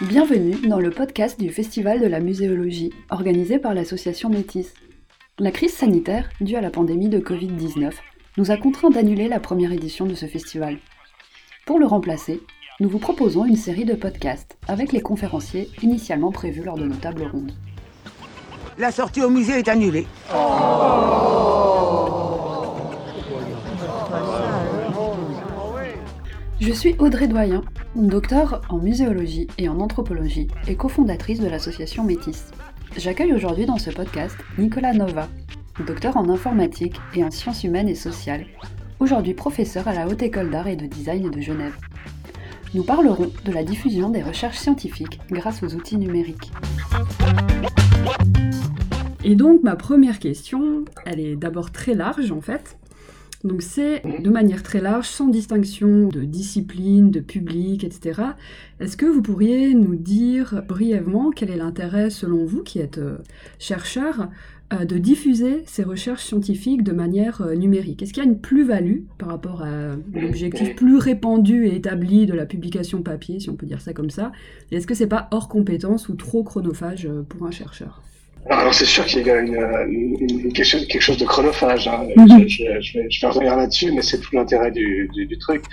Bienvenue dans le podcast du Festival de la muséologie, organisé par l'association Métis. La crise sanitaire, due à la pandémie de Covid-19, nous a contraints d'annuler la première édition de ce festival. Pour le remplacer, nous vous proposons une série de podcasts avec les conférenciers initialement prévus lors de nos tables rondes. La sortie au musée est annulée. Je suis Audrey Doyen, docteur en muséologie et en anthropologie et cofondatrice de l'association Métis. J'accueille aujourd'hui dans ce podcast Nicolas Nova, docteur en informatique et en sciences humaines et sociales, aujourd'hui professeur à la Haute École d'Art et de Design de Genève. Nous parlerons de la diffusion des recherches scientifiques grâce aux outils numériques. Et donc ma première question, elle est d'abord très large en fait. Donc c'est de manière très large, sans distinction de discipline, de public, etc. Est-ce que vous pourriez nous dire brièvement quel est l'intérêt, selon vous, qui êtes euh, chercheur, euh, de diffuser ces recherches scientifiques de manière euh, numérique? Est-ce qu'il y a une plus-value par rapport à l'objectif plus répandu et établi de la publication papier, si on peut dire ça comme ça? Est-ce que c'est pas hors compétence ou trop chronophage pour un chercheur? Alors c'est sûr qu'il y a une, une, quelque, chose, quelque, chose, de chronophage. Hein. Mhm. je, je, je, vais, je, vais, revenir là-dessus, mais c'est tout l'intérêt du, du, du, truc.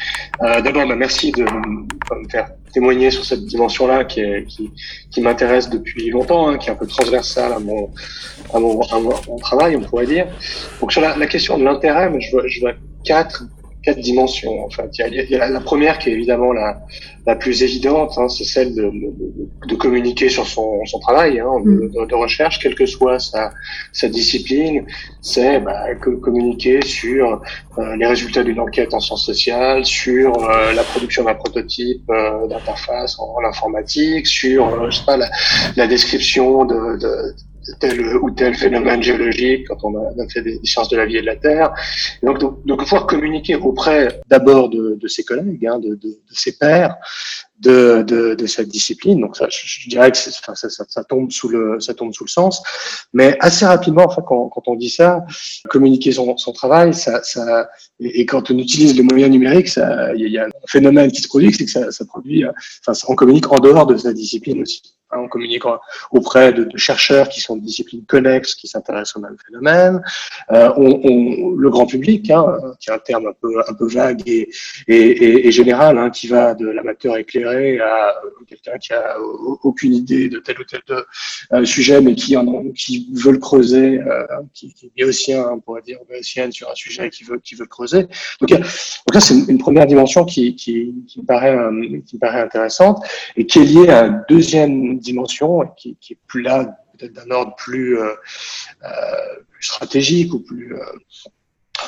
Euh, D'abord, bah, merci de me faire témoigner sur cette dimension-là qui, qui, qui m'intéresse depuis longtemps, hein, qui est un peu transversale à mon, à mon, à mon, travail, on pourrait dire. Donc sur la, la question de l'intérêt, je vois, je vois quatre quatre dimensions. En fait, il y a, il y a la, première qui est évidemment la, la plus évidente, hein, c'est celle de, de, de, communiquer sur son, son travail hein, mm. de, de, recherche, quelle que soit sa, sa discipline. C'est bah, communiquer sur euh, les résultats d'une enquête en sciences sociales, sur euh, la production d'un prototype euh, d'interface en, en, informatique, sur euh, je sais pas, la, la description de, de tel ou tel phénomène géologique quand on a, fait des, sciences de la vie et de la terre. donc, donc, pouvoir communiquer auprès d'abord de, de, ses collègues, hein, de, de, de, ses pairs, de, de, cette discipline. Donc ça, je, dirais que ça, ça, ça, tombe sous le, ça tombe sous le sens. Mais assez rapidement, enfin, quand, quand on dit ça, communiquer son, son travail, ça, ça, et, quand on utilise les moyens numériques, il y, a un phénomène qui se produit, c'est que ça, ça produit, enfin, on communique en dehors de sa discipline aussi. On communique auprès de, de, chercheurs qui sont de disciplines connexes, qui s'intéressent au même phénomène. Euh, on, on, le grand public, hein, qui est un terme un peu, un peu vague et, et, et général, hein, qui va de l'amateur éclairé à quelqu'un qui a aucune idée de tel ou tel euh, sujet, mais qui, en, qui veut creuser, euh, qui, qui, est béotien, on pourrait dire béotienne sur un sujet qui veut, qui veut creuser. Donc, donc là, c'est une, première dimension qui, qui, qui, me paraît, euh, qui me paraît intéressante et qui est liée à une deuxième dimension qui, qui est plus là, peut-être d'un ordre plus, euh, euh, plus, stratégique ou plus euh,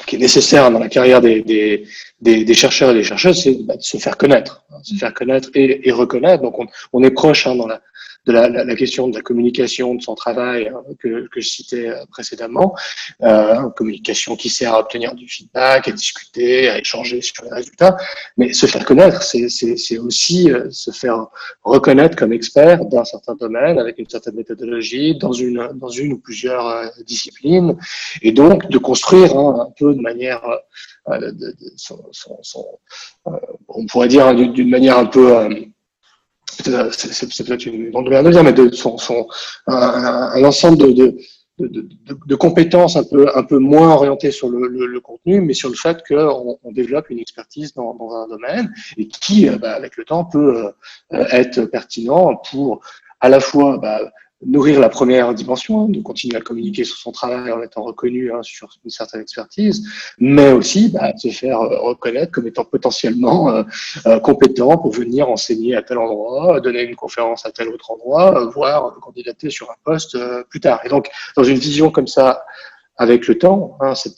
qui est nécessaire dans la carrière des, des, des, des chercheurs et des chercheuses, c'est bah, de se faire connaître, hein, se faire connaître et, et reconnaître. Donc on, on est proche hein, dans la, de la, la, la, question de la communication, de son travail hein, que, que, je citais euh, précédemment, euh, communication qui sert à obtenir du feedback, à discuter, à échanger sur les résultats, mais se faire connaître, c'est aussi euh, se faire reconnaître comme expert d'un certain domaine, avec une certaine méthodologie, dans une, dans une ou plusieurs euh, disciplines, et donc de construire hein, un peu de manière, de, de, son, son, son, on pourrait dire d'une manière un peu c'est peut-être une grande manière de dire, mais de son, un, ensemble de, de, de, compétences un peu, un peu moins orientées sur le, contenu, mais sur le fait qu'on on développe une expertise dans, dans, un domaine et qui, euh, bah, avec le temps, peut euh, être pertinent pour à la fois bah, nourrir la première dimension, de continuer à communiquer sur son travail en étant reconnu hein, sur une certaine expertise, mais aussi bah, se faire euh, reconnaître comme étant potentiellement euh, euh, compétent pour venir enseigner à tel endroit, donner une conférence à tel autre endroit, voire candidater sur un poste plus tard. Et donc, dans une vision comme ça, avec le temps, hein, ce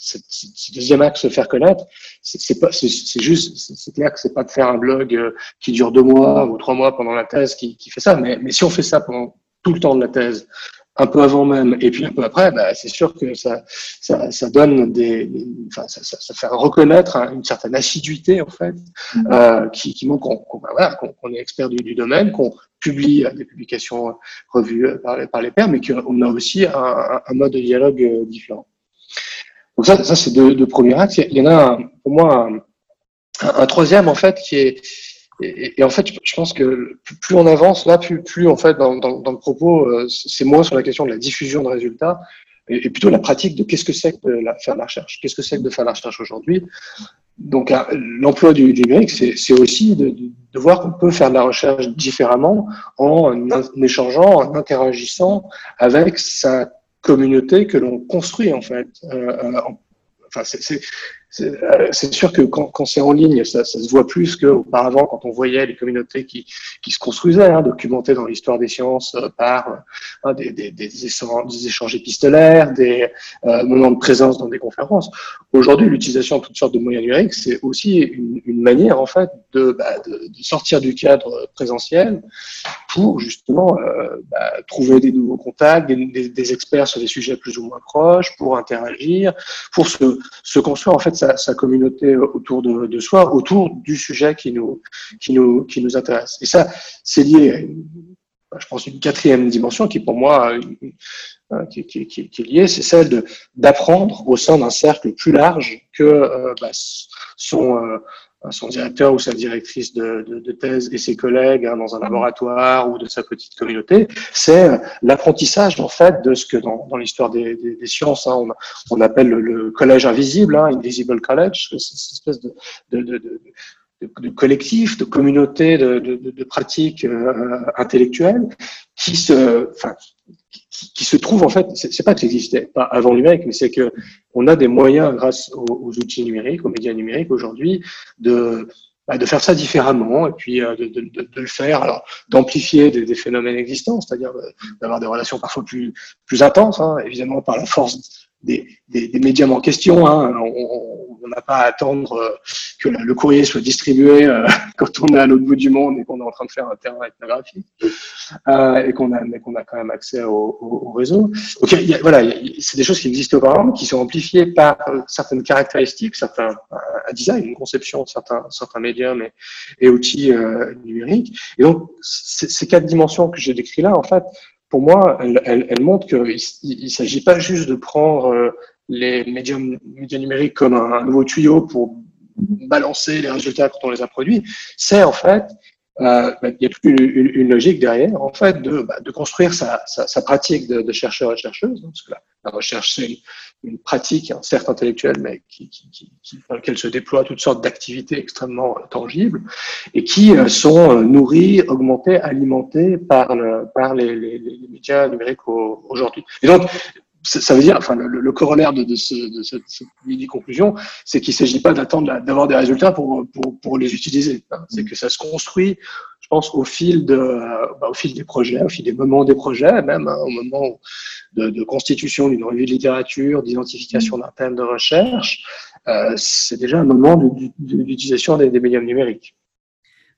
deuxième axe, se faire connaître, c'est pas, c'est juste, c'est clair que c'est pas de faire un blog qui dure deux mois ou trois mois pendant la thèse qui, qui fait ça, mais, mais si on fait ça pendant tout le temps de la thèse, un peu avant même et puis un peu après, bah, c'est sûr que ça, ça, ça donne des, enfin, ça, ça, ça, fait reconnaître une certaine assiduité en fait, mm-hmm. euh, qui, qui montre qu'on qu bah, voilà, qu est expert du, du domaine, qu'on publie des publications revues par les, par les pairs, mais qu'on a aussi un, un, mode de dialogue euh, différent. Donc ça, ça c'est deux, deux premiers axes. Il y en a un, pour moi un, un, troisième en fait qui est et, en fait, je pense que plus on avance, là, plus, en fait, dans, le propos, euh, c'est moins sur la question de la diffusion de résultats et, plutôt la pratique de qu'est-ce que c'est que faire de la recherche. Qu'est-ce que c'est que de faire de la recherche aujourd'hui Donc, l'emploi du, numérique, c'est aussi de, voir qu'on peut faire de la recherche différemment en, échangeant, en interagissant avec sa communauté que l'on construit en fait. Euh, euh euh, c'est sûr que quand, c'est en ligne, ça, se voit plus qu'auparavant, quand on voyait les communautés qui, se construisaient, hein, documentées dans l'histoire des sciences euh, par euh, des, échanges, épistolaires, des moments de présence dans des conférences. Aujourd'hui, l'utilisation de toutes sortes de moyens numériques, c'est aussi une, manière, en fait, bah, de, de, sortir du cadre présentiel justement bah, trouver des nouveaux contacts, des, experts sur des sujets plus ou moins proches, pour interagir, pour se, construire en fait sa, communauté autour de, soi, autour du sujet qui nous, qui nous, qui nous intéresse. Et ça, c'est lié à une, je pense, une quatrième dimension qui, pour moi, euh, qui, qui, qui, est liée, c'est celle d'apprendre au sein d'un cercle plus large que euh, bah, son, euh, son directeur ou sa directrice de, thèse et ses collègues hein, dans un laboratoire ou de sa petite communauté, c'est euh, l'apprentissage en fait de ce que dans, l'histoire des, sciences hein, on, appelle le, collège invisible, hein, Invisible College, cette espèce de, de, de de, collectif, de communauté, de, de, de pratiques euh, intellectuelles qui se, enfin, qui, se trouve en fait, c'est pas que ça n'existait pas avant le numérique, mais c'est que on a des moyens grâce aux, outils numériques, aux médias numériques aujourd'hui, de bah, de faire ça différemment et puis euh, de, de, de, le faire, alors d'amplifier des, des, phénomènes existants, c'est-à-dire d'avoir des relations parfois plus plus intenses, hein, évidemment par la force des, des, des médiums en question. Hein. N'a pas à attendre euh, que le courrier soit distribué euh, quand on est à l'autre bout du monde et qu'on est en train de faire un terrain ethnographique euh, et qu'on a, mais qu'on a quand même accès au, au, réseau. Donc, voilà, c'est des choses qui existent auparavant, qui sont amplifiées par certaines caractéristiques, certains un design, une conception certains, certains médiums et, et outils numériques. Et donc, ces quatre dimensions que j'ai décrites là, en fait, pour moi, elle, elle, elle montre qu'il ne s'agit pas juste de prendre les médias numériques comme un, nouveau tuyau pour balancer les résultats quand on les a produits. C'est en fait, euh, bah, il y a toute une, logique derrière, en fait, de, bah, construire sa, pratique de, de, chercheur et chercheuse. Hein, parce que la, recherche, c'est une pratique, hein, certes intellectuelle, mais dans laquelle se déploient toutes sortes d'activités extrêmement euh, tangibles et qui euh, sont nourries, augmentées, alimentées par, le, par les, les, les, médias numériques aujourd'hui. Et donc, ça veut dire, enfin, le, corollaire de, de, ce, de cette, mini-conclusion, c'est qu'il ne s'agit pas d'attendre d'avoir des résultats pour, les utiliser. C'est que ça se construit, je pense, au fil, de, bah, au fil des projets, au fil des moments des projets, même hein, au moment de, de constitution d'une revue de littérature, d'identification d'un thème de recherche, euh, c'est déjà un moment d'utilisation des, des médiums numériques.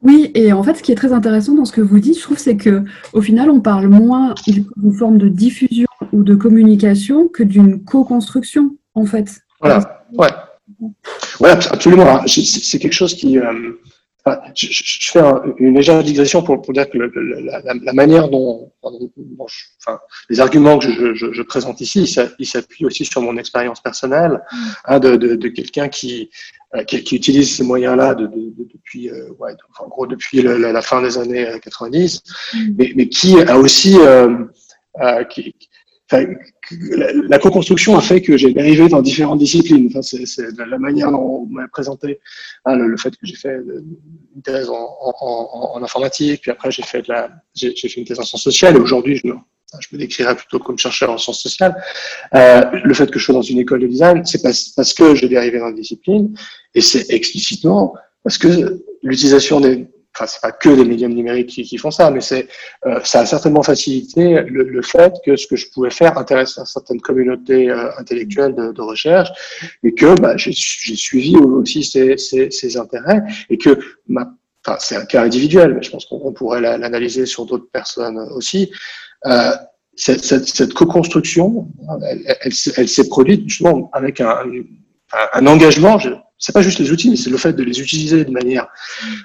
Oui, et en fait, ce qui est très intéressant dans ce que vous dites, je trouve, c'est que au final, on parle moins d'une forme de diffusion ou de communication que d'une co-construction, en fait. Voilà, ouais. Ouais, absolument. C'est quelque chose qui, euh, je, je, fais une légère digression pour, pour dire que le, la, la, manière dont, dont je, enfin, les arguments que je, présente ici, ils s'appuient aussi sur mon expérience personnelle mm. hein, de, de, de quelqu'un qui, euh, qui, qui, utilise ces moyens-là de, depuis, euh, ouais, enfin, en gros depuis le, la, fin des années 90, mm. mais, mais, qui a aussi euh, euh qui, La, co-construction a fait que j'ai dérivé dans différentes disciplines. C'est la manière dont on m'a présenté hein, le, fait que j'ai fait une thèse en, informatique, puis après j'ai fait la, j'ai fait une thèse en sciences sociales, et aujourd'hui je, je me décrirais plutôt comme chercheur en sciences sociales. Euh, le fait que je sois dans une école de design, c'est parce, parce que j'ai dérivé dans une discipline, et c'est explicitement parce que l'utilisation des enfin c'est pas que les médiums numériques qui, qui font ça, mais c'est euh, ça a certainement facilité le, le, fait que ce que je pouvais faire intéresse à certaines communautés euh, intellectuelles de, de, recherche et que bah, j'ai suivi aussi ces, ces, ces, intérêts et que ma Enfin, c'est un cas individuel, mais je pense qu'on pourrait l'analyser sur d'autres personnes aussi. Euh, cette, cette, cette co-construction, elle, elle, elle s'est produite justement avec un, un engagement, c'est pas juste les outils, mais c'est le fait de les utiliser de manière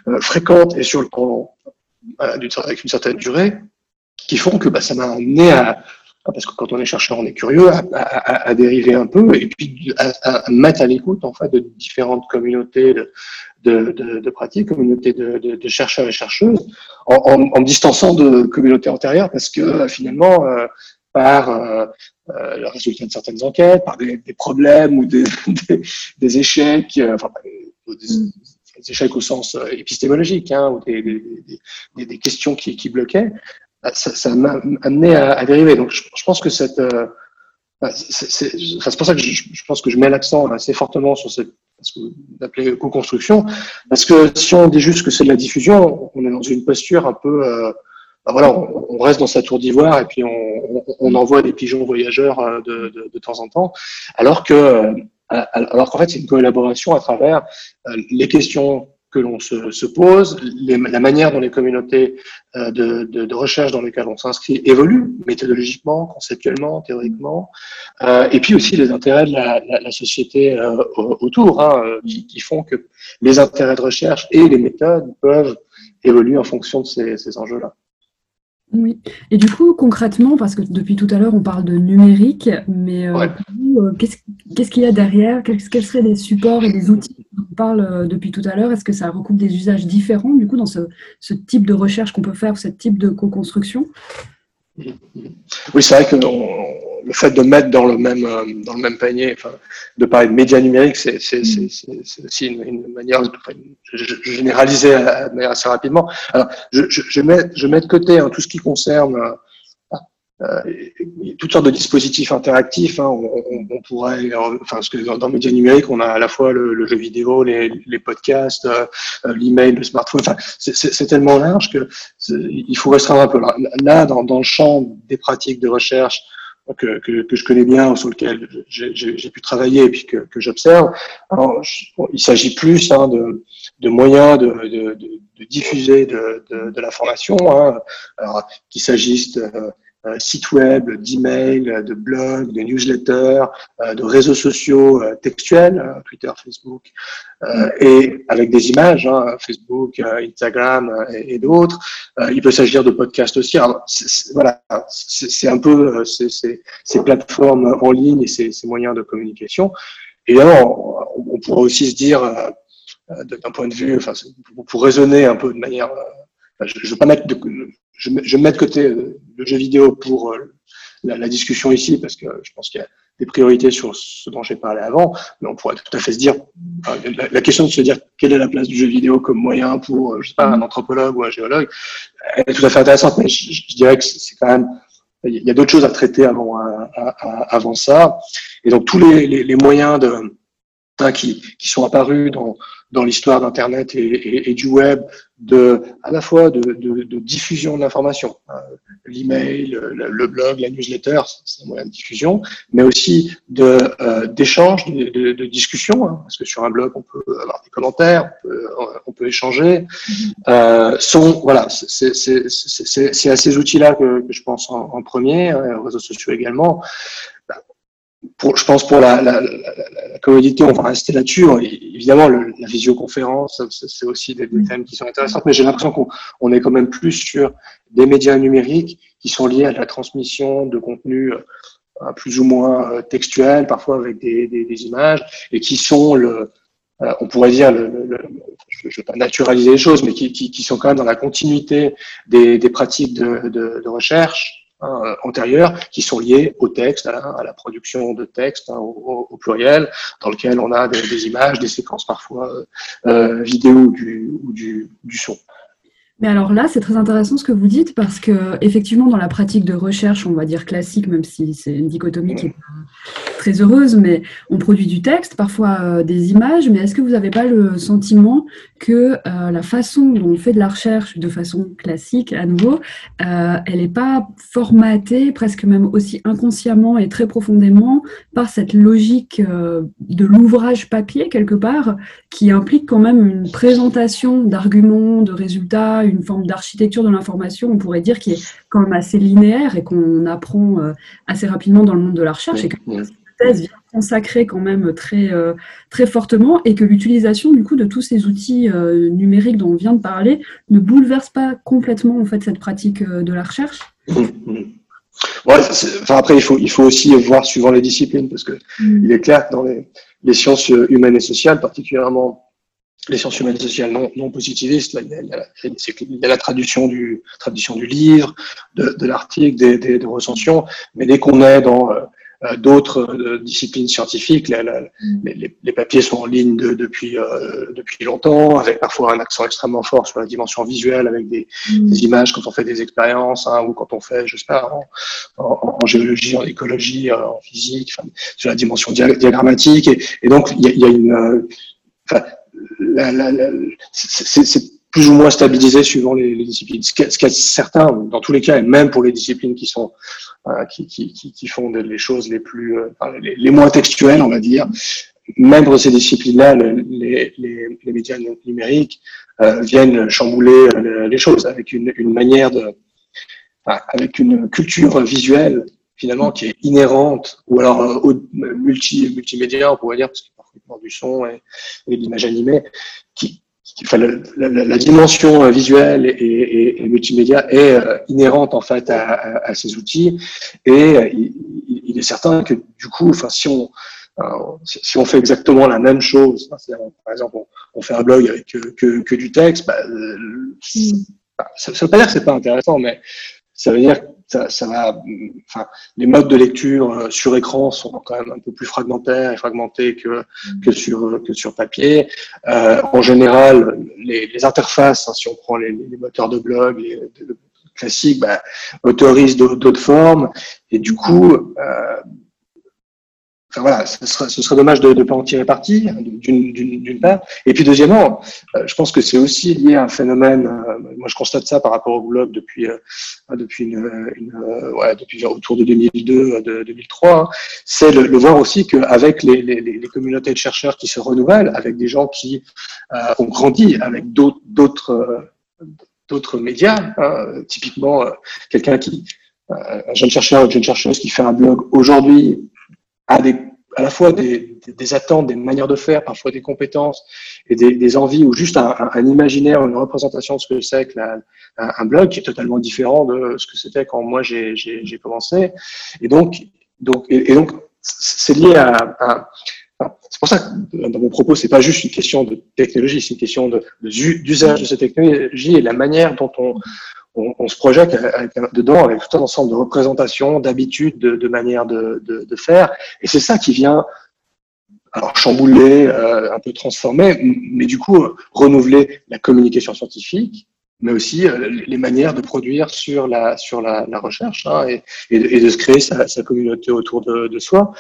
euh, fréquente et sur le temps, euh, avec une certaine durée, qui font que bah, ça m'a amené à, parce que quand on est chercheur, on est curieux, à, dériver un peu et puis à, mettre à l'écoute en fait de différentes communautés de, pratiques, communautés de, chercheurs et chercheuses, en, en, distançant de communautés antérieures, parce que finalement, euh, par euh, euh, le résultat de certaines enquêtes, par des, des problèmes ou des, des, échecs, enfin des, échecs au sens épistémologique, hein, ou des, des, questions qui, qui bloquaient, bah, ça m'a amené à, à, dériver. Donc, je, pense que cette, euh, bah, c'est pour ça que je, je, pense que je mets l'accent assez fortement sur cette, ce que vous appelez co-construction, parce que si on dit juste que c'est de la diffusion, on est dans une posture un peu, euh, bah voilà, on, reste dans sa tour d'ivoire et puis on, envoie des pigeons voyageurs euh, de, de, temps en temps, alors que, euh, alors qu'en fait c'est une collaboration à travers les questions que l'on se, se, pose, la manière dont les communautés euh, de, de, recherche dans lesquelles on s'inscrit évoluent méthodologiquement, conceptuellement, théoriquement, euh, et puis aussi les intérêts de la, société euh, autour, hein, euh, qui, qui, font que les intérêts de recherche et les méthodes peuvent évoluer en fonction de ces, ces enjeux-là. Oui, et du coup, concrètement, parce que depuis tout à l'heure, on parle de numérique, mais euh, euh qu'est-ce qu'il y a derrière? Quels seraient les supports et les outils dont on parle euh, depuis tout à l'heure? Est-ce que ça recoupe des usages différents, du coup, dans ce, ce type de recherche qu'on peut faire, ce type de co-construction? Oui, c'est vrai que le fait de mettre dans le même, euh, dans le même panier, enfin, de parler de médias numériques, c'est aussi une, une manière, enfin, je, je, généralisais assez rapidement. Alors, je, je, mets, je mets de côté hein, tout ce qui concerne euh, toutes sortes de dispositifs interactifs. Hein, on, on, on, pourrait, enfin, parce que dans, dans médias numériques, on a à la fois le, le jeu vidéo, les, les podcasts, euh, l'email, le smartphone. Enfin, c'est tellement large que il faut restreindre un peu. Là, dans, dans le champ des pratiques de recherche que, que, que, je connais bien, sur lequel j'ai pu travailler et puis que, que j'observe. il s'agit plus hein, de, de, moyens de, de, de diffuser de, de l'information, hein, qu'il s'agisse euh, sites web, d'emails, de blogs, de newsletters, euh, de réseaux sociaux euh, textuels, Twitter, Facebook, et avec des images, hein, Facebook, Instagram et, d'autres. il peut s'agir de podcasts aussi. Alors, voilà, c'est un peu ces, ces, plateformes en ligne et ces, ces moyens de communication. Évidemment, on, on pourrait aussi se dire, d'un point de vue, enfin, pour raisonner un peu de manière, je ne veux pas mettre de, je, je mets de côté euh, le jeu vidéo pour euh, la, la, discussion ici parce que je pense qu'il y a des priorités sur ce dont j'ai parlé avant, mais on pourrait tout à fait se dire, la, question de se dire quelle est la place du jeu vidéo comme moyen pour, euh, je sais pas, un anthropologue ou un géologue, elle est tout à fait intéressante, mais je, je dirais que c'est quand même, il y a d'autres choses à traiter avant, avant ça, et donc tous les, les, les moyens de, hein, qui, qui sont apparus dans, dans l'histoire d'Internet et, et, et, du web, de, à la fois de, de, de diffusion de l'information. Euh, l'email, le, le, blog, la newsletter, c'est un moyen de diffusion, mais aussi de euh, d'échange, de, de, discussion, hein, parce que sur un blog, on peut avoir des commentaires, on peut, on peut échanger. Euh, sont, voilà, c'est à ces outils-là que, que, je pense en, en premier, hein, réseaux sociaux également, pour, je pense pour la, la, commodité, on va rester là-dessus. Évidemment, la visioconférence, c'est aussi des, thèmes qui sont intéressants, mais j'ai l'impression qu'on on est quand même plus sur des médias numériques qui sont liés à la transmission de contenu euh, plus ou moins euh, textuel, parfois avec des, images, et qui sont le, euh, on pourrait dire, le, le, je ne vais pas naturaliser les choses, mais qui, sont quand même dans la continuité des, pratiques de recherche hein, antérieures qui sont liées au texte, à la, à la production de texte hein, au, pluriel, dans lequel on a des, images, des séquences parfois euh, vidéo ou du son. Mais alors là, c'est très intéressant ce que vous dites parce que effectivement, dans la pratique de recherche, on va dire classique, même si c'est une dichotomie qui est très heureuse, mais on produit du texte, parfois euh, des images. Mais est-ce que vous n'avez pas le sentiment que euh, la façon dont on fait de la recherche, de façon classique à nouveau, euh, elle n'est pas formatée, presque même aussi inconsciemment et très profondément, par cette logique de l'ouvrage papier quelque part, qui implique quand même une présentation d'arguments, de résultats une forme d'architecture de l'information, on pourrait dire, qui est quand même assez linéaire et qu'on apprend euh, assez rapidement dans le monde de la recherche, et que la thèse vient consacrer quand même très, euh, très fortement, et que l'utilisation du coup de tous ces outils euh, numériques dont on vient de parler ne bouleverse pas complètement en fait cette pratique de la recherche. Ouais, enfin après, il faut, il faut aussi voir suivant les disciplines, parce que mm. il est clair que dans les, les, sciences humaines et sociales, particulièrement les sciences humaines et sociales non, non positivistes, là, il, y a, il, y a, il, y a, la traduction du, traduction du livre, de, de l'article, des, des, des, recensions, mais dès qu'on est dans euh, euh, d'autres euh, disciplines scientifiques. Mm. les, les, papiers sont en ligne de, depuis, euh, depuis longtemps, avec parfois un accent extrêmement fort sur la dimension visuelle, avec des, mm. des images quand on fait des expériences, hein, ou quand on fait, je sais pas, en, en, en géologie, en écologie, en physique, enfin, sur la dimension diagrammatique. Et, et donc, il y a, y a, une... Enfin, c'est plus ou moins stabilisé suivant les, disciplines. Ce qui est certain, dans tous les cas, et même pour les disciplines qui sont euh, qui, qui, qui, font les choses les plus, euh, les, moins textuelles, on va dire. Même dans ces disciplines-là, les, les, médias numériques euh, viennent chambouler les choses avec une, une manière de, avec une culture visuelle finalement qui est inhérente, ou alors multi, multimédia, on pourrait dire, parce qu'il du son et, et de l'image animée, qui, enfin, la, la, la, dimension euh, visuelle et, et, et multimédia est euh, inhérente en fait à, à, à ces outils et euh, il, il, est certain que du coup, enfin, si on si on fait exactement la même chose, par exemple, on, on, fait un blog avec que, que, que du texte, bah, mm. ça ne veut pas dire que c'est pas intéressant, mais ça veut dire ça, ça va, enfin, les modes de lecture euh, sur écran sont quand même un peu plus fragmentaires et fragmentés que, que sur, que sur papier. Euh, en général, les, les interfaces, hein, si on prend les, les, moteurs de blog, les, classiques, bah, autorisent d'autres formes. Et du coup, euh, Voilà, ce serait, dommage de ne pas en tirer parti, hein, d'une part. Et puis deuxièmement, euh, je pense que c'est aussi lié à un phénomène. Euh, moi, je constate ça par rapport au blog depuis euh, depuis une, depuis autour de 2002, de 2003. Hein. c'est le, voir aussi qu'avec les, les, les, communautés de chercheurs qui se renouvellent, avec des gens qui ont grandi avec d'autres d'autres médias, hein, typiquement quelqu'un qui un jeune chercheur, une jeune chercheuse qui fait un blog aujourd'hui à, à la fois des, attentes, des manières de faire, parfois des compétences et des, envies ou juste un, un, imaginaire, une représentation de ce que c'est que la, un, blog qui est totalement différent de ce que c'était quand moi j'ai commencé. Et donc, donc, et, donc c'est lié à, c'est pour ça que dans mon propos, c'est pas juste une question de technologie, c'est une question d'usage de, de cette technologie et la manière dont on, on, on, se projette avec, dedans avec tout un ensemble de représentations, d'habitudes, de, de manières de, de, de, faire. Et c'est ça qui vient alors chambouler, euh, un peu transformer, mais du coup renouveler la communication scientifique, mais aussi euh, les manières de produire sur la sur la, la recherche hein, et, et, de se créer sa, sa communauté autour de, de soi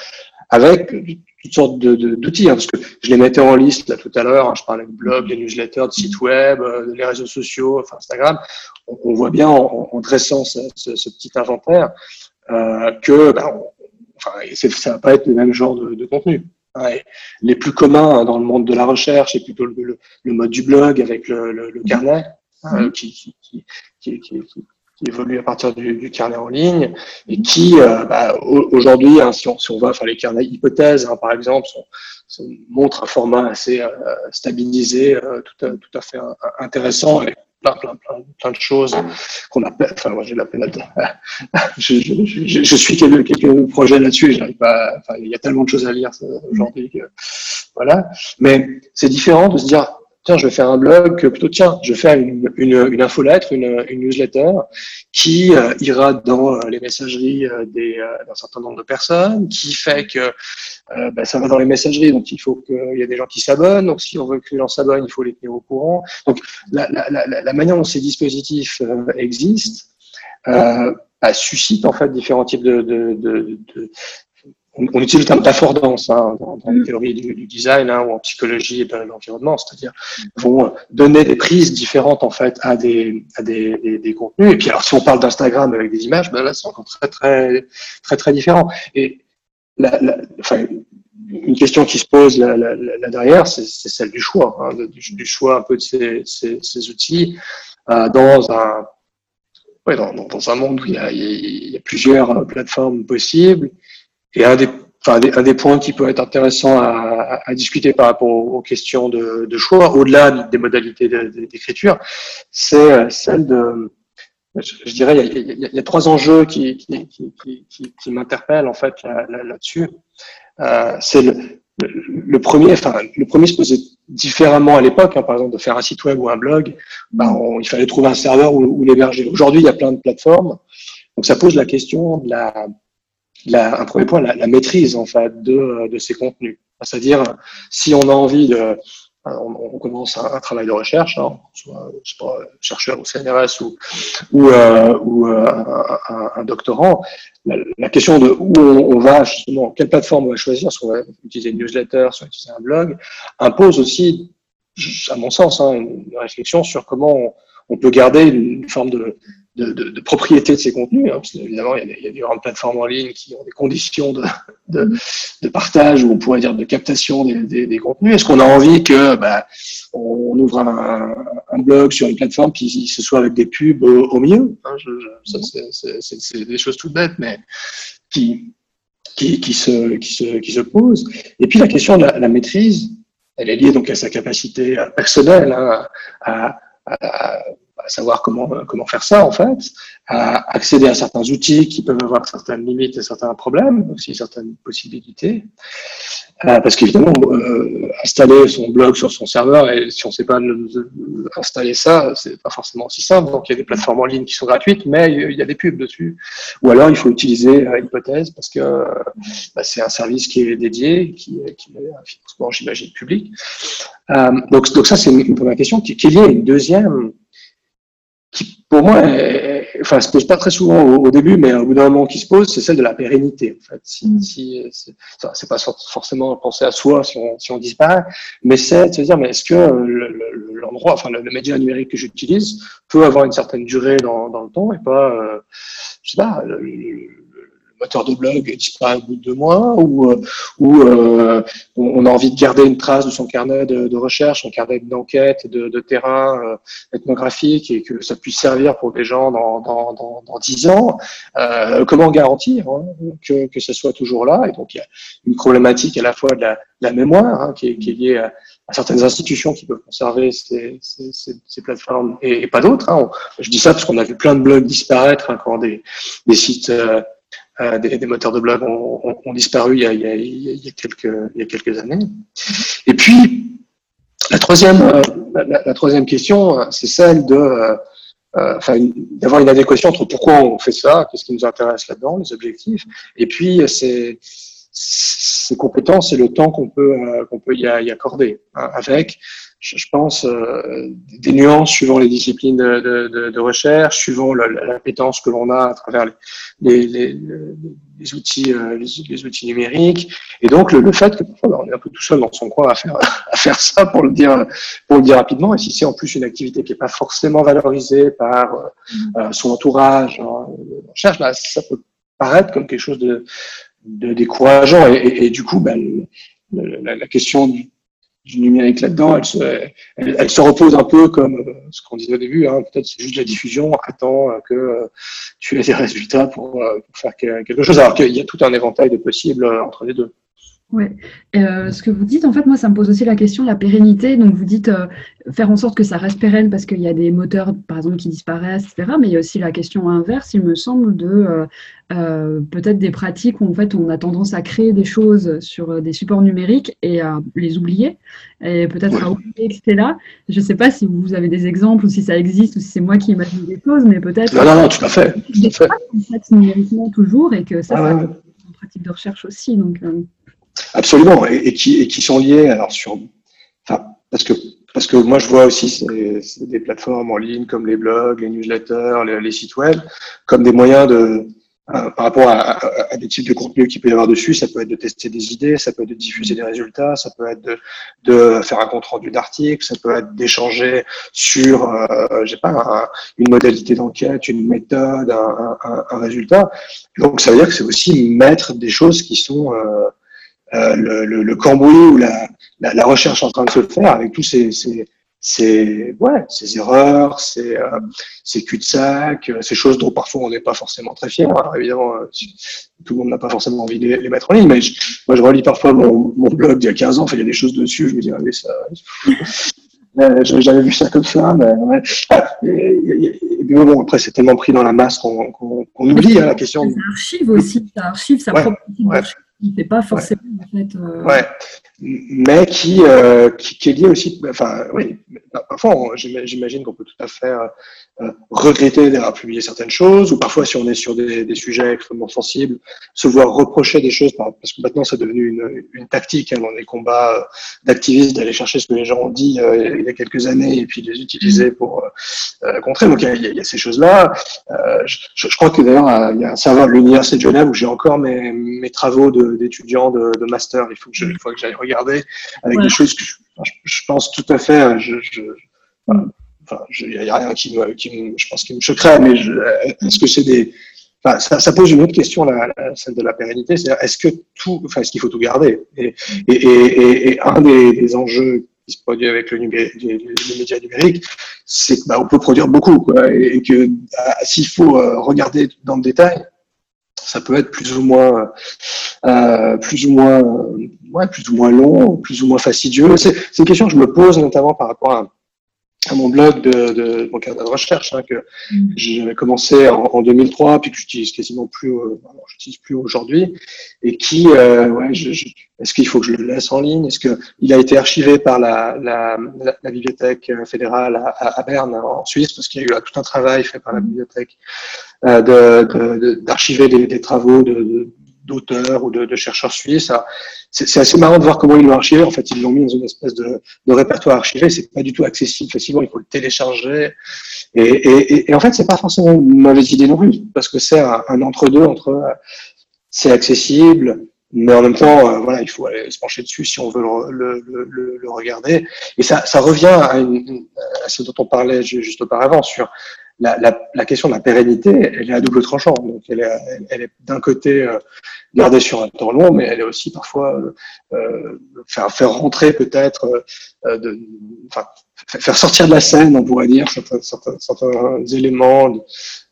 avec toutes sortes d'outils, hein, parce que je les mettais en liste là tout à l'heure, hein, je parlais de blog, de newsletters, de sites web, euh, les réseaux sociaux, enfin Instagram, on, on voit bien en, en dressant ce, ce, ce, petit inventaire euh, que ben, on, enfin, ça va pas être le même genre de, de contenu. Hein, les plus communs dans le monde de la recherche, c'est plutôt le, le, mode du blog avec le, le carnet, hein, qui, qui, qui, qui, évolue à partir du, du, carnet en ligne et qui, euh, bah, aujourd'hui, hein, si, on, si on va faire les carnets hypothèses, hein, par exemple, sont, sont, montrent un format assez euh, stabilisé, euh, tout, à, tout à fait intéressant avec plein, plein, plein, plein de choses qu'on appelle, enfin, moi j'ai la peine je, je, je, je, suis quelques, quelques projets là-dessus, j'arrive pas, enfin, il y a tellement de choses à lire aujourd'hui voilà. Mais c'est différent de se dire, tiens, je vais faire un blog, plutôt, tiens, je vais faire une, une, une infolettre, une, une newsletter qui euh, ira dans euh, les messageries euh, d'un certain nombre de personnes, qui fait que ben, ça va dans les messageries, donc il faut qu'il y ait des gens qui s'abonnent, donc si on veut que les gens s'abonnent, il faut les tenir au courant. Donc la, la, la, manière dont ces dispositifs existent, bah, suscite en fait différents types de, de, de, on, on, utilise le terme d'affordance hein, dans, dans, les mm. théories du, du design hein, ou en psychologie et de l'environnement, c'est-à-dire vont donner des prises différentes en fait à des à des, des, des contenus. Et puis alors si on parle d'Instagram avec des images, ben là c'est encore très très très très différent. Et la, la, enfin, une question qui se pose là, là, là derrière, c'est celle du choix, hein, du, du, choix un peu de ces, ces, ces outils euh, dans un ouais, dans, dans, un monde où il y, a, il y a plusieurs plateformes possibles et un des, enfin, un des points qui peut être intéressant à, à discuter par rapport aux, questions de, de choix, au-delà des modalités d'écriture, c'est euh, celle de je, dirais, il y, a, trois enjeux qui, qui, qui, qui m'interpellent en fait là-dessus. Euh, c'est le, le, premier, enfin, le premier se posait différemment à l'époque. Hein, par exemple, de faire un site web ou un blog, ben, il fallait trouver un serveur où, l'héberger. Aujourd'hui, il y a plein de plateformes, donc ça pose la question de la, la un premier point, la, la, maîtrise en fait de, de ces contenus. C'est-à-dire, si on a envie de on, commence un, travail de recherche, hein, soit pas, chercheur au CNRS ou, ou, euh, ou euh, un, un, doctorant, la, question de où on, va justement, quelle plateforme on va choisir, soit on va utiliser une newsletter, soit utiliser un blog, impose aussi, à mon sens, hein, une réflexion sur comment on, on peut garder une forme de, de, de, de, propriété de ces contenus. Hein, parce évidemment, il y, a, il y a des grandes plateformes en ligne qui ont des conditions de, de, de partage ou on pourrait dire de captation des, des, des contenus. Est-ce qu'on a envie que bah, on ouvre un, un, blog sur une plateforme qui ce soit avec des pubs au, milieu hein, je, je, C'est des choses toutes bêtes, mais qui, qui, qui, se, qui, se, qui se posent. Et puis la question de la, la maîtrise, elle est liée donc à sa capacité personnelle hein, à, à à savoir comment, comment faire ça, en fait, à accéder à certains outils qui peuvent avoir certaines limites et certains problèmes, aussi certaines possibilités. Euh, parce qu'évidemment, euh, installer son blog sur son serveur, et si on ne sait pas installer ça, c'est pas forcément si simple. Donc, il y a des plateformes en ligne qui sont gratuites, mais il y a des pubs dessus. Ou alors, il faut utiliser euh, Hypothèse parce que bah, c'est un service qui est dédié, qui, qui est un financement, j'imagine, public. donc, donc, ça, c'est une, première question. Qu'il y ait une deuxième qui, pour moi, enfin, se pose pas très souvent au, début, mais au bout d'un moment qui se pose, c'est celle de la pérennité. En fait, si, mm. si c'est pas forcément penser à soi si on, si on disparaît, mais c'est de se dire, mais est-ce que l'endroit, enfin, le, média numérique que j'utilise peut avoir une certaine durée dans, dans le temps et pas, euh, je sais pas, le, moteur de blog disparaît au bout de deux mois, ou, euh, ou euh, on a envie de garder une trace de son carnet de, de recherche, son carnet d'enquête, de, de terrain euh, ethnographique, et que ça puisse servir pour des gens dans, dans, dans, dans 10 ans. Euh, comment garantir hein, que, que ce soit toujours là? Et donc il y a une problématique à la fois de la, la mémoire hein, qui, est, qui, est, liée à, à, certaines institutions qui peuvent conserver ces, ces, ces, plateformes et, et pas d'autres. Hein. Je dis ça parce qu'on a vu plein de blogs disparaître hein, quand des, des sites euh, euh, des, moteurs de blog ont, disparu il y, a, il, y a, quelques, il y a quelques années. Et puis, la troisième, euh, la, troisième question, euh, c'est celle de enfin, d'avoir une adéquation entre pourquoi on fait ça, qu'est-ce qui nous intéresse là-dedans, les objectifs, et puis ces, ces compétences et le temps qu'on peut, qu'on peut y, accorder, hein, avec je pense, euh, des nuances suivant les disciplines de, de, de recherche, suivant l'appétence que l'on a à travers les, les, les outils, euh, les, outils numériques, et donc le, fait que on est un peu tout seul dans son coin à faire, à faire ça, pour le dire, pour le dire rapidement, et si c'est en plus une activité qui n'est pas forcément valorisée par euh, son entourage, hein, recherche, bah, ça peut paraître comme quelque chose de, de décourageant, et, et, du coup, bah, la, la question du du numérique là-dedans, elle se, elle, se, repose un peu comme euh, ce qu'on disait au début, hein, peut-être c'est juste la diffusion, attends euh, que euh, tu aies des résultats pour, pour faire quelque chose, alors qu'il y a tout un éventail de possibles entre les deux. Oui. Euh, ce que vous dites, en fait, moi, ça me pose aussi la question de la pérennité. Donc, vous dites euh, faire en sorte que ça reste pérenne parce qu'il y a des moteurs, par exemple, qui disparaissent, etc. Mais il y a aussi la question inverse, il me semble, de euh, peut-être des pratiques où, en fait, on a tendance à créer des choses sur des supports numériques et à les oublier, et peut-être à oublier que c'était là. Je ne sais pas si vous avez des exemples ou si ça existe ou si c'est moi qui imagine des choses, mais peut-être. Non, non, non, tout à fait. Tout à fait. En fait, numériquement toujours et que ça, ah, c'est une pratique de recherche aussi. Donc. Absolument, et, qui, et, qui, sont liés alors sur, enfin, parce que parce que moi je vois aussi des plateformes en ligne comme les blogs, les newsletters, les, sites web, comme des moyens de euh, par rapport à, à, des types de contenus qu'il peut y avoir dessus, ça peut être de tester des idées, ça peut être de diffuser des résultats, ça peut être de, de faire un compte rendu d'articles, ça peut être d'échanger sur, euh, j'ai pas, une modalité d'enquête, une méthode, un, un, un, résultat. Donc ça veut dire que c'est aussi mettre des choses qui sont euh, euh, le, le, le, cambouis ou la, la, la, recherche en train de se faire avec tous ces, ces, ces, ouais, ces erreurs, ces, euh, ces cul-de-sac, euh, ces choses dont parfois on n'est pas forcément très fier. Alors, évidemment, euh, tout le monde n'a pas forcément envie de les, mettre en ligne, mais moi je relis parfois mon, mon blog d'il y a 15 ans, il y a des choses dessus, je me dis, allez, ça, J'avais vu ça comme ça, mais ouais. et, bon, après, c'est tellement pris dans la masse qu'on oublie hein, la question. Ça archive aussi, ça archive sa propre qui ne pas forcément en fait. Euh... Ouais. Mais qui, euh, qui, qui, est lié aussi. Enfin, oui. Parfois, j'imagine qu'on peut tout à fait euh, regretter d'avoir publié certaines choses, ou parfois si on est sur des, des, sujets extrêmement sensibles, se voir reprocher des choses, parce que maintenant c'est devenu une, une, tactique hein, dans les combats d'activistes d'aller chercher ce que les gens ont dit il y a quelques années et puis les utiliser pour contrer. Donc il y, a, il y a ces choses-là. Je, je, crois que d'ailleurs il y a un serveur de l'Université de Genève où j'ai encore mes, mes travaux d'étudiants de, de, master. Il faut que je, il faut que j'aille regarder avec des choses que je, je, pense tout à fait. Je, voilà il n'y a rien qui me, qui je pense, qui me choquerait, mais est-ce que c'est des, enfin, ça, ça, pose une autre question, la, celle de la pérennité, c'est est-ce que tout, enfin, est-ce qu'il faut tout garder? Et, et, et, et, un des, des, enjeux qui se produit avec le, numérique, les, médias numériques, c'est qu'on bah, peut produire beaucoup, quoi, et, que bah, s'il faut euh, regarder dans le détail, ça peut être plus ou moins, euh, plus ou moins, ouais, plus ou moins long, plus ou moins fastidieux. C'est une question que je me pose notamment par rapport à à mon blog de, de mon carnet de recherche hein, que mm. j'avais commencé en, en, 2003 puis que j'utilise quasiment plus euh, j'utilise plus aujourd'hui et qui euh, ouais je, je, est-ce qu'il faut que je le laisse en ligne? Est-ce que il a été archivé par la, la, la, la bibliothèque fédérale à, à, Berne en Suisse? Parce qu'il y a eu tout un travail fait par la bibliothèque euh, d'archiver de, travaux de, d'auteurs ou de, chercheurs suisses. C'est assez marrant de voir comment ils l'ont archivé. En fait, ils l'ont mis dans une espèce de, répertoire archivé. C'est pas du tout accessible facilement. Il faut le télécharger. Et, en fait, c'est pas forcément une mauvaise idée non plus, parce que c'est un, entre-deux entre, euh, c'est accessible, mais en même temps, euh, voilà, il faut aller se pencher dessus si on veut le, regarder. Et ça, revient à, à, ce dont on parlait juste auparavant sur la, question de la pérennité, elle est à double tranchant. Donc, elle est, d'un côté euh, gardée sur un temps long, mais elle est aussi parfois euh, euh faire, faire rentrer peut-être, euh, enfin, faire sortir de la scène, on pourrait dire, certains, éléments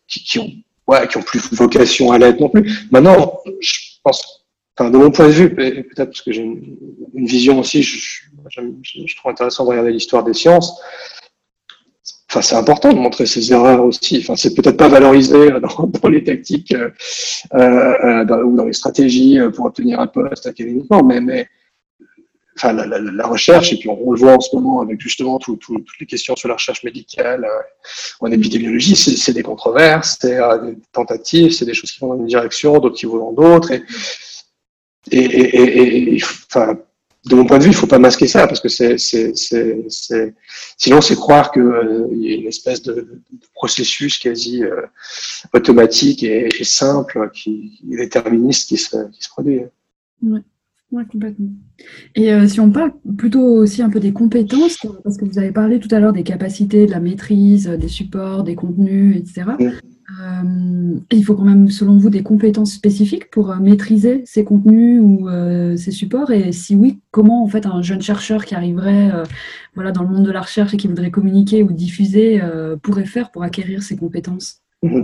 qui, qui, ont, ouais, qui ont plus vocation à l'être non plus. Maintenant, je pense, de mon point de vue, peut-être parce que j'ai une, vision aussi, je trouve intéressant de regarder l'histoire des sciences. Enfin, c'est important de montrer ses erreurs aussi. Enfin, c'est peut-être pas valorisé dans, dans les tactiques euh, euh, ou dans les stratégies euh, pour obtenir un poste académiquement, mais, mais enfin, la, la, la, recherche, et puis on, le voit en ce moment avec justement tout, tout, toutes les questions sur la recherche médicale euh, en épidémiologie, c'est des controverses, c'est euh, des tentatives, c'est des choses qui vont dans une direction, d'autres qui vont dans d'autres. Et, et, et, et enfin, de mon point de vue, il faut pas masquer ça parce que c'est, c'est, c'est, c'est... sinon c'est croire qu'il euh, y a une espèce de, de processus quasi euh, automatique et, et, simple, qui est déterministe, qui se, qui se produit. Ouais. Ouais, complètement. Et euh, si on parle plutôt aussi un peu des compétences, parce que vous avez parlé tout à l'heure des capacités, de la maîtrise, des supports, des contenus, etc. Mmh. Euh, il faut quand même, selon vous, des compétences spécifiques pour euh, maîtriser ces contenus ou euh, ces supports? Et si oui, comment en fait un jeune chercheur qui arriverait voilà, dans le monde de la recherche et qui voudrait communiquer ou diffuser pourrait faire pour acquérir ces compétences? Mmh.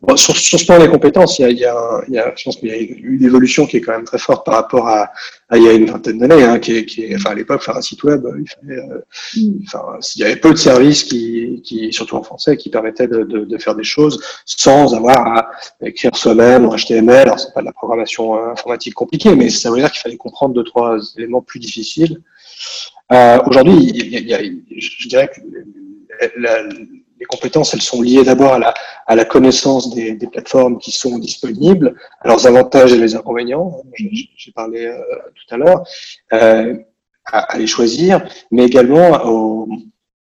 Bon, sur, sur, ce plan des compétences, il y a, il y a, il y a je pense qu'il y a une évolution qui est quand même très forte par rapport à, à il y a une vingtaine d'années, hein, qui, est, qui est, enfin à l'époque faire un site web, il, fallait, euh, mm. enfin, il y avait peu de services qui, qui surtout en français, qui permettaient de, de, de faire des choses sans avoir à écrire soi-même en HTML. Alors c'est pas de la programmation euh, informatique compliquée, mais ça veut dire qu'il fallait comprendre deux trois éléments plus difficiles. Euh, Aujourd'hui, il, il y a, je dirais que la, les compétences, elles sont liées d'abord à la, à la connaissance des, des, plateformes qui sont disponibles, à leurs avantages et les inconvénients, j'ai parlé euh, tout à l'heure, euh, à, à, les choisir, mais également au,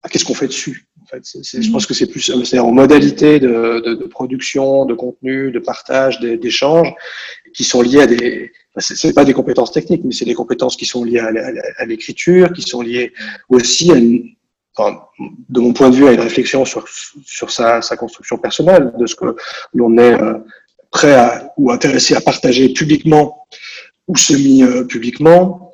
à qu'est-ce qu'on fait dessus. En fait, c est, c est, je pense que c'est plus c'est en modalité de, de, de, production, de contenu, de partage, d'échange, qui sont liées à des c'est pas des compétences techniques, mais c'est des compétences qui sont liées à, à, à l'écriture, qui sont liées aussi à une, enfin, de mon point de vue, à une réflexion sur, sur sa, sa construction personnelle, de ce que l'on est euh, prêt à, ou intéressé à partager publiquement ou semi-publiquement.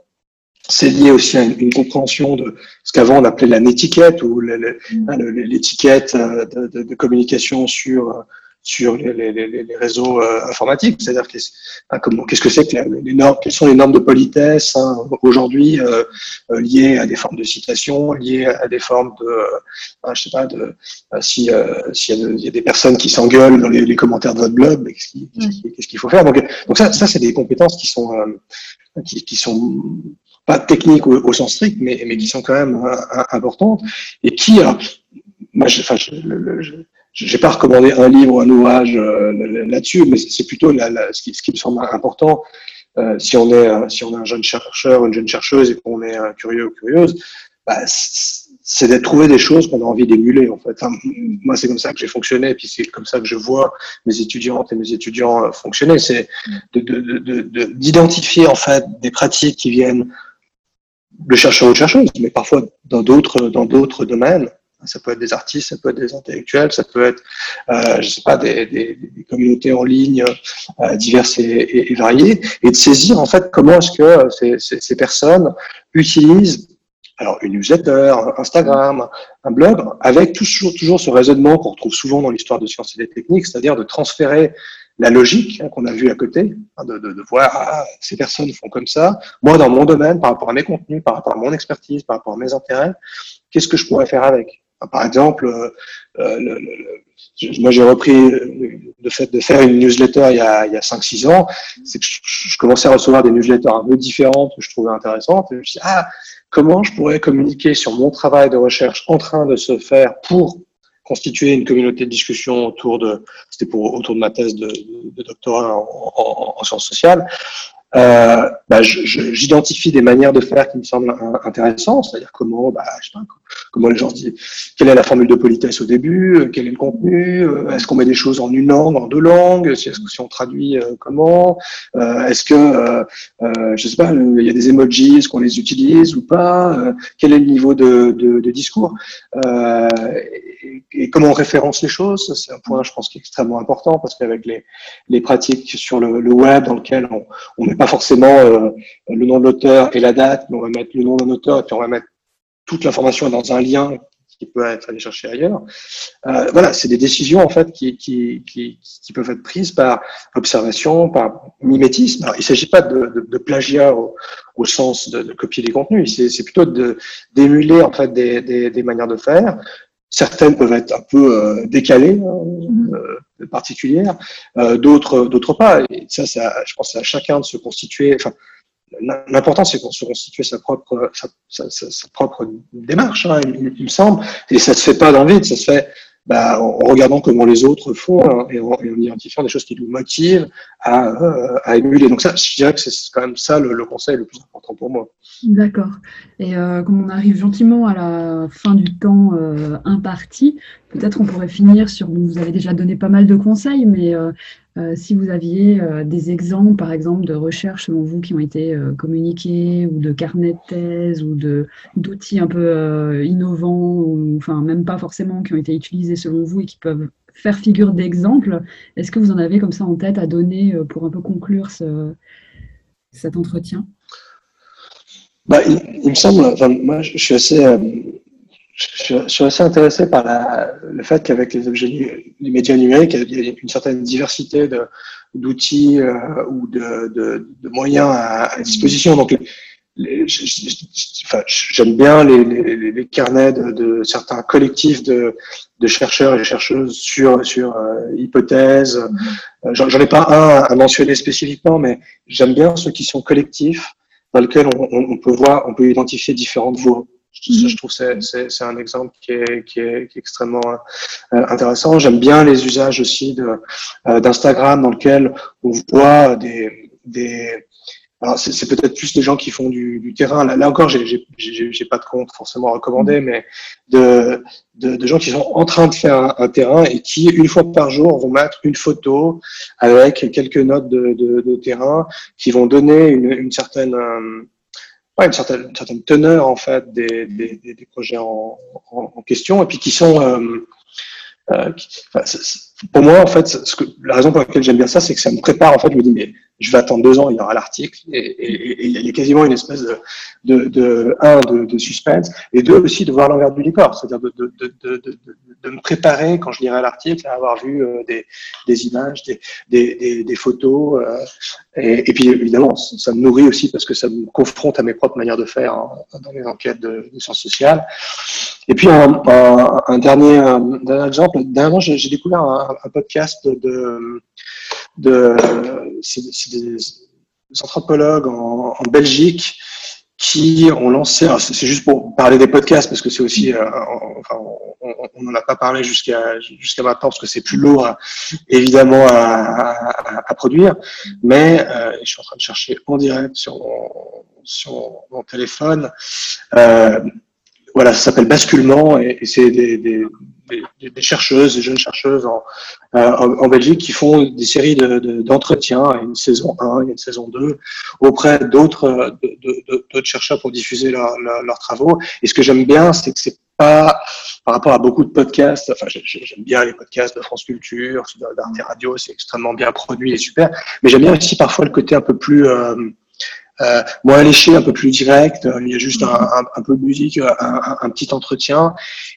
C'est lié aussi à une, une, compréhension de ce qu'avant on appelait la netiquette ou l'étiquette euh, de, de, de, communication sur sur les, les, les réseaux euh, informatiques, c'est-à-dire qu'est-ce que c'est que les normes, quelles sont les normes de politesse hein, aujourd'hui euh, euh, liées à des formes de citation, liées à des formes de, euh, je sais pas, de si s'il y, y, a des personnes qui s'engueulent dans les, les, commentaires de votre blog, qu'est-ce qu'il faut faire? Donc, donc ça, ça c'est des compétences qui sont qui, qui sont pas techniques au, au, sens strict, mais, mais qui sont quand même importantes. Et qui, moi, je, enfin, je, je, j'ai pas recommandé un livre ou un ouvrage euh, là-dessus, mais c'est plutôt la, la, ce, qui, me semble important. Euh, si on est euh, si on est un jeune chercheur, une jeune chercheuse et qu'on est euh, curieux ou curieuse, bah, c'est d'être trouver des choses qu'on a envie d'émuler en fait. Moi, c'est comme ça que j'ai fonctionné, puis c'est comme ça que je vois mes étudiantes et mes étudiants fonctionner. C'est d'identifier de, de, en fait des pratiques qui viennent de chercheurs ou de chercheuses, mais parfois dans d'autres dans d'autres domaines ça peut être des artistes, ça peut être des intellectuels, ça peut être, euh, je sais pas, des, communautés en ligne euh, diverses et, variées, et de saisir en fait comment est-ce que ces, personnes utilisent alors une newsletter, Instagram, un blog, avec toujours, ce raisonnement qu'on retrouve souvent dans l'histoire de sciences et des techniques, c'est-à-dire de transférer la logique hein, qu'on a vu à côté, hein, de, voir ah, ces personnes font comme ça. Moi, dans mon domaine, par rapport à mes contenus, par rapport à mon expertise, par rapport à mes intérêts, qu'est-ce que je pourrais faire avec? Par exemple, euh, euh, le, le, moi j'ai repris le fait de faire une newsletter il y a, il y a 5-6 ans, c'est que je, commençais à recevoir des newsletters un peu différentes que je trouvais intéressantes. Et je me suis dit, ah, comment je pourrais communiquer sur mon travail de recherche en train de se faire pour constituer une communauté de discussion autour de, c'était pour autour de ma thèse de, de, de doctorat en, en, en, sciences sociales, euh, bah, j'identifie des manières de faire qui me semblent intéressantes, c'est-à-dire comment, bah, je sais pas, comment les gens disent, quelle est la formule de politesse au début, euh, quel est le contenu, euh, est-ce qu'on met des choses en une langue, en deux langues, si, si on traduit euh, comment, est-ce que, je sais pas, il y a des emojis, est-ce qu'on les utilise ou pas, quel est le niveau de, de, discours, et, comment on référence les choses, c'est un point, je pense, qui est extrêmement important parce qu'avec les, les pratiques sur le, web dans lequel on, on pas forcément euh, le nom de l'auteur et la date, mais on va mettre le nom d'un auteur et puis on va mettre toute l'information dans un lien qui peut être allé chercher ailleurs. Euh, voilà, c'est des décisions en fait qui, qui, qui, qui, peuvent être prises par observation, par mimétisme. Alors, il ne s'agit pas de, de, de plagiat au, au, sens de, de, copier des contenus, c'est plutôt d'émuler en fait des, des, des, manières de faire. Certaines peuvent être un peu euh, décalées, hein, mm-hmm. euh, particulière, euh, d'autres d'autres pas. Et ça, je pense à chacun de se constituer. Enfin, l'important c'est qu'on se constituer sa propre sa, propre démarche, hein, il, me semble. Et ça se fait pas dans le vide, ça se fait bah, en regardant comment les autres font hein, et, en, identifiant des choses qui nous motivent à, euh, à émuler. Donc ça, je dirais que c'est quand même ça le, conseil le plus important pour moi. D'accord. Et euh, comme on arrive gentiment à la fin du temps imparti, peut-être on pourrait finir sur, vous avez déjà donné pas mal de conseils, mais euh, euh si vous aviez euh, des exemples, par exemple, de recherches selon vous qui ont été communiquées, ou de carnets de thèse, ou d'outils un peu innovants, ou enfin même pas forcément qui ont été utilisés selon vous et qui peuvent faire figure d'exemple, est-ce que vous en avez comme ça en tête à donner pour un peu conclure ce, cet entretien? Bah, il, me semble, moi je suis assez, je, je, suis assez intéressé par la, le fait qu'avec les objets, les médias numériques, il y a une certaine diversité d'outils euh, ou de, de, de, moyens à, à disposition. Donc, j'aime bien les, les, les carnets de, de, certains collectifs de, de chercheurs et chercheuses sur, sur euh, hypothèses. Mm-hmm. J'en ai pas un à mentionner spécifiquement, mais j'aime bien ceux qui sont collectifs dans lequel on, on, peut voir, on peut identifier différentes voies. Je, je trouve que c'est un exemple qui est, qui est, qui est extrêmement euh, intéressant. J'aime bien les usages aussi euh, d'Instagram dans lequel on voit des, des, alors c'est peut-être plus des gens qui font du, du terrain. Là, là encore, j'ai pas de compte forcément recommandé, mm. mais de, de, de, gens qui sont en train de faire un, un, terrain et qui une fois par jour vont mettre une photo avec quelques notes de, de, de terrain qui vont donner une, une certaine euh, ouais, une certaine, teneur en fait des, des, des projets en, en, question et puis qui sont euh, euh, enfin, pour moi, en fait, ce que, la raison pour laquelle j'aime bien ça, c'est que ça me prépare. En fait, je me dis, mais je vais attendre deux ans, il y aura l'article, et, il y a quasiment une espèce de, de, de un, de, de, suspense, et deux aussi de voir l'envers du décor, c'est-à-dire de, de, me préparé quand je lirai l'article à avoir vu des, des, images, des, des, des photos. Et, et, puis évidemment, ça me nourrit aussi parce que ça me confronte à mes propres manières de faire hein, dans les enquêtes de, de, sciences sociales. Et puis un, un, un dernier, un dernier exemple, dernièrement j'ai découvert un, un, podcast de, de c'est des anthropologues en, Belgique qui ont lancé, c'est juste pour parler des podcasts parce que c'est aussi, euh, enfin, on n'en a pas parlé jusqu'à jusqu'à maintenant parce que c'est plus lourd évidemment à, produire, mais euh, je suis en train de chercher en direct sur mon, sur mon téléphone. Euh, voilà, ça s'appelle Basculement et, c'est des, des, chercheuses, des jeunes chercheuses en, euh, Belgique qui font des séries d'entretiens, de, de, une saison 1, une saison 2, auprès d'autres chercheurs pour diffuser leurs leur, travaux. Et ce que j'aime bien, c'est que c'est pas par rapport à beaucoup de podcasts. Enfin, j'aime bien les podcasts de France Culture, d'Arte Radio, c'est extrêmement bien produit et super. Mais j'aime bien aussi parfois le côté un peu plus euh, euh, moins léché, un peu plus direct. Il y a juste un, peu de musique, un, un petit entretien,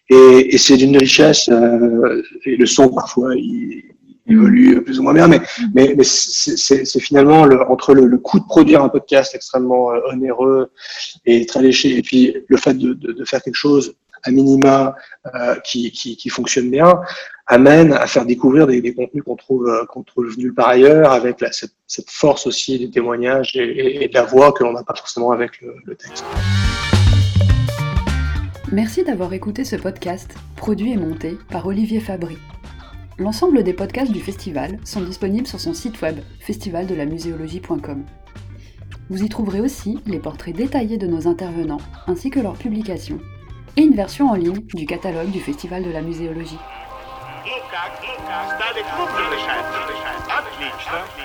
et, c'est d'une richesse. Euh, et le son parfois il, évolue plus ou moins bien, mais, mais, c'est finalement le, entre le, coût de produire un podcast extrêmement euh, onéreux et très léché, et puis le fait de, faire quelque chose à minima euh, qui, qui, fonctionne bien, amène à faire découvrir des, contenus qu'on trouve, euh, qu'on trouve nulle part ailleurs, avec cette, cette, force aussi des témoignages et, et de la voix que l'on n'a pas forcément avec le, le texte. Merci d'avoir écouté ce podcast, produit et monté par Olivier Fabry. L'ensemble des podcasts du festival sont disponibles sur son site web festivaldelamuséologie.com. Vous y trouverez aussi les portraits détaillés de nos intervenants ainsi que leurs publications et une version en ligne du catalogue du Festival de la Muséologie. Ну как? Ну как? Стали крупно дышать? Отлично. Отлично.